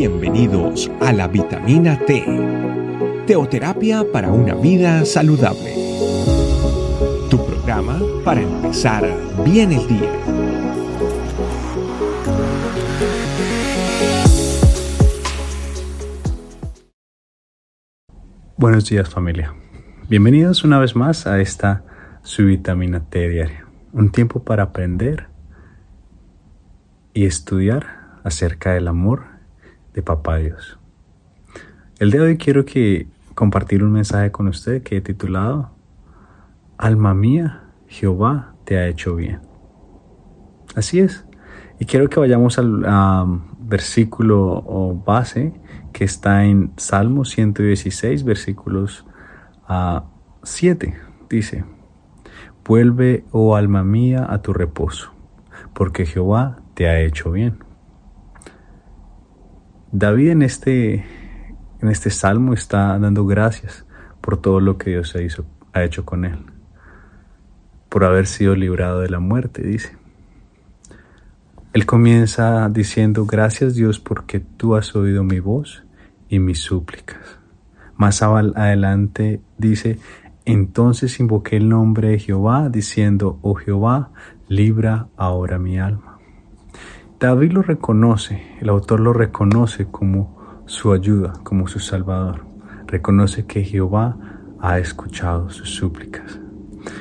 Bienvenidos a la vitamina T, teoterapia para una vida saludable. Tu programa para empezar bien el día. Buenos días familia. Bienvenidos una vez más a esta su vitamina T diaria. Un tiempo para aprender y estudiar acerca del amor de Papá Dios. El día de hoy quiero que compartir un mensaje con usted que he titulado Alma mía, Jehová te ha hecho bien. Así es. Y quiero que vayamos al versículo o base que está en Salmo 116, versículos a 7. Dice, Vuelve, oh alma mía, a tu reposo, porque Jehová te ha hecho bien. David en este, en este salmo está dando gracias por todo lo que Dios ha, ha hecho con él, por haber sido librado de la muerte, dice. Él comienza diciendo, gracias Dios porque tú has oído mi voz y mis súplicas. Más adelante dice, entonces invoqué el nombre de Jehová, diciendo, oh Jehová, libra ahora mi alma. David lo reconoce, el autor lo reconoce como su ayuda, como su salvador. Reconoce que Jehová ha escuchado sus súplicas.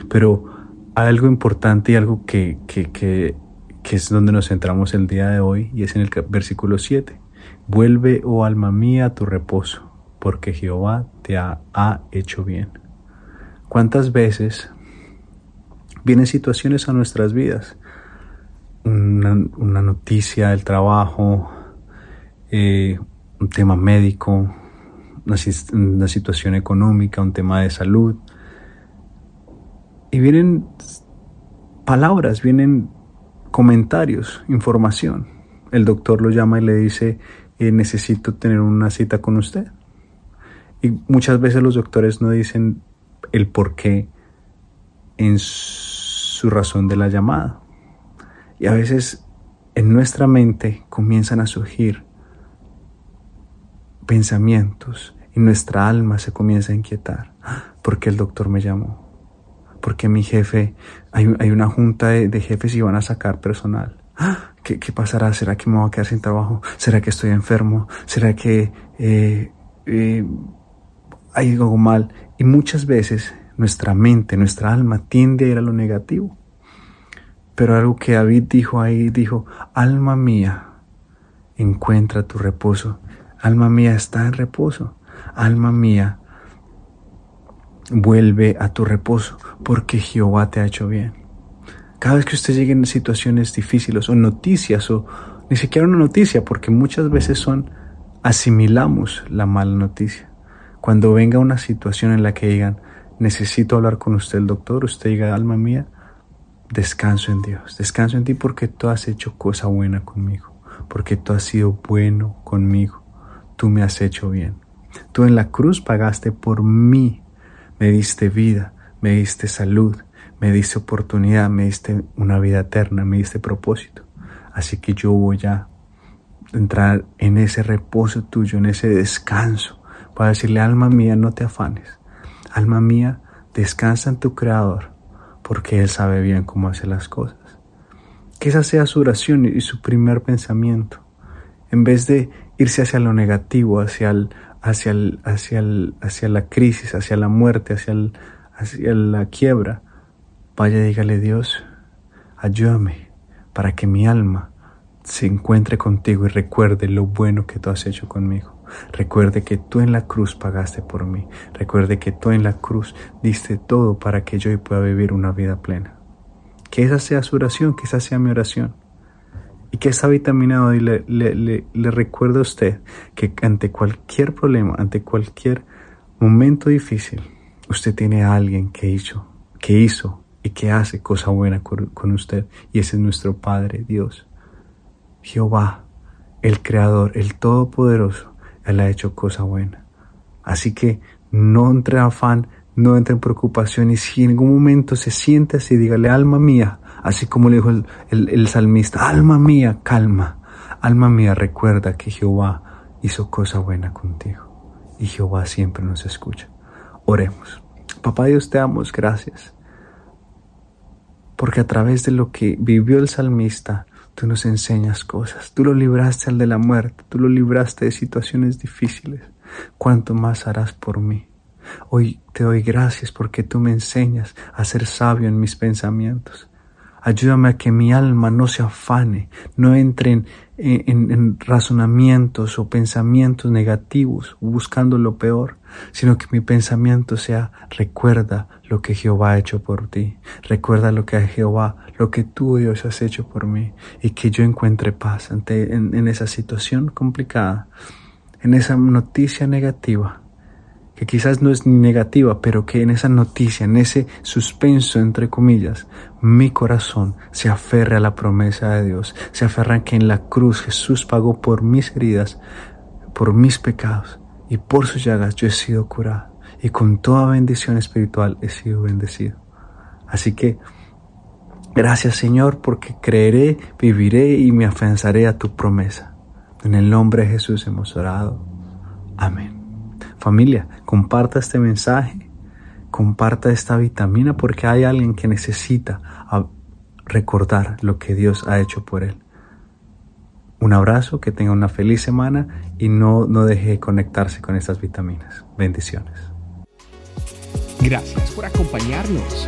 Pero hay algo importante y algo que, que, es donde nos centramos el día de hoy y es en el versículo 7. Vuelve, oh alma mía, a tu reposo, porque Jehová te ha, ha hecho bien. ¿Cuántas veces vienen situaciones a nuestras vidas una, noticia del trabajo, eh, un tema médico, una, situación económica, un tema de salud. Y vienen palabras, vienen comentarios, información. El doctor lo llama y le dice, eh, necesito tener una cita con usted. Y muchas veces los doctores no dicen el por qué en su razón de la llamada. Y a veces en nuestra mente comienzan a surgir pensamientos y nuestra alma se comienza a inquietar. ¿Por qué el doctor me llamó? Porque mi jefe, hay, una junta de, jefes y van a sacar personal. ¿Qué, pasará? ¿Será que me voy a quedar sin trabajo? ¿Será que estoy enfermo? ¿Será que eh, eh, hay algo mal? Y muchas veces nuestra mente, nuestra alma tiende a ir a lo negativo. Pero algo que David dijo ahí, dijo, alma mía, encuentra tu reposo. Alma mía está en reposo. Alma mía, vuelve a tu reposo, porque Jehová te ha hecho bien. Cada vez que usted llegue en situaciones difíciles o noticias o ni siquiera una noticia, porque muchas veces son asimilamos la mala noticia. Cuando venga una situación en la que digan, necesito hablar con usted el doctor, usted diga, alma mía, descanso en Dios, descanso en ti porque tú has hecho cosa buena conmigo, porque tú has sido bueno conmigo, tú me has hecho bien. Tú en la cruz pagaste por mí, me diste vida, me diste salud, me diste oportunidad, me diste una vida eterna, me diste propósito. Así que yo voy a entrar en ese reposo tuyo, en ese descanso, para decirle, alma mía, no te afanes. Alma mía, descansa en tu Creador, porque Él sabe bien cómo hace las cosas. Que esa sea su oración y su primer pensamiento. En vez de irse hacia lo negativo, hacia, el, hacia, el, hacia, el, hacia la crisis, hacia la muerte, hacia, hacia la quiebra, vaya dígale Dios, ayúdame para que mi alma se encuentre contigo y recuerde lo bueno que tú has hecho conmigo. Recuerde que tú en la cruz pagaste por mí. Recuerde que tú en la cruz diste todo para que yo pueda vivir una vida plena. Que esa sea su oración, que esa sea mi oración. Y que esta vitamina hoy le, le, le, recuerde a usted que ante cualquier problema, ante cualquier momento difícil, usted tiene a alguien que hizo, que hizo y que hace cosa buena con usted. Y ese es nuestro Padre Dios. Jehová, el Creador, el Todopoderoso, él ha hecho cosa buena. Así que no entre en afán, no entre en preocupación y si en algún momento se siente así, dígale, alma mía, así como le dijo el, el salmista, alma mía, calma, alma mía, recuerda que Jehová hizo cosa buena contigo y Jehová siempre nos escucha. Oremos. Papá Dios, te damos gracias porque a través de lo que vivió el salmista, tú nos enseñas cosas. Tú lo libraste al de la muerte, tú lo libraste de situaciones difíciles. ¿Cuánto más harás por mí? Hoy te doy gracias porque tú me enseñas a ser sabio en mis pensamientos. Ayúdame a que mi alma no se afane, no entre en, en, razonamientos o pensamientos negativos buscando lo peor, sino que mi pensamiento sea recuerda lo que Jehová ha hecho por ti, recuerda lo que Jehová, lo que tú Dios has hecho por mí y que yo encuentre paz ante, en esa situación complicada, en esa noticia negativa que quizás no es ni negativa, pero que en esa noticia, en ese suspenso, entre comillas, mi corazón se aferre a la promesa de Dios, se aferra a que en la cruz Jesús pagó por mis heridas, por mis pecados, y por sus llagas yo he sido curado, y con toda bendición espiritual he sido bendecido. Así que, gracias Señor, porque creeré, viviré y me afianzaré a tu promesa. En el nombre de Jesús hemos orado. Amén. Familia, comparta este mensaje, comparta esta vitamina porque hay alguien que necesita recordar lo que Dios ha hecho por él. Un abrazo, que tenga una feliz semana y no, no deje de conectarse con estas vitaminas. Bendiciones. Gracias por acompañarnos.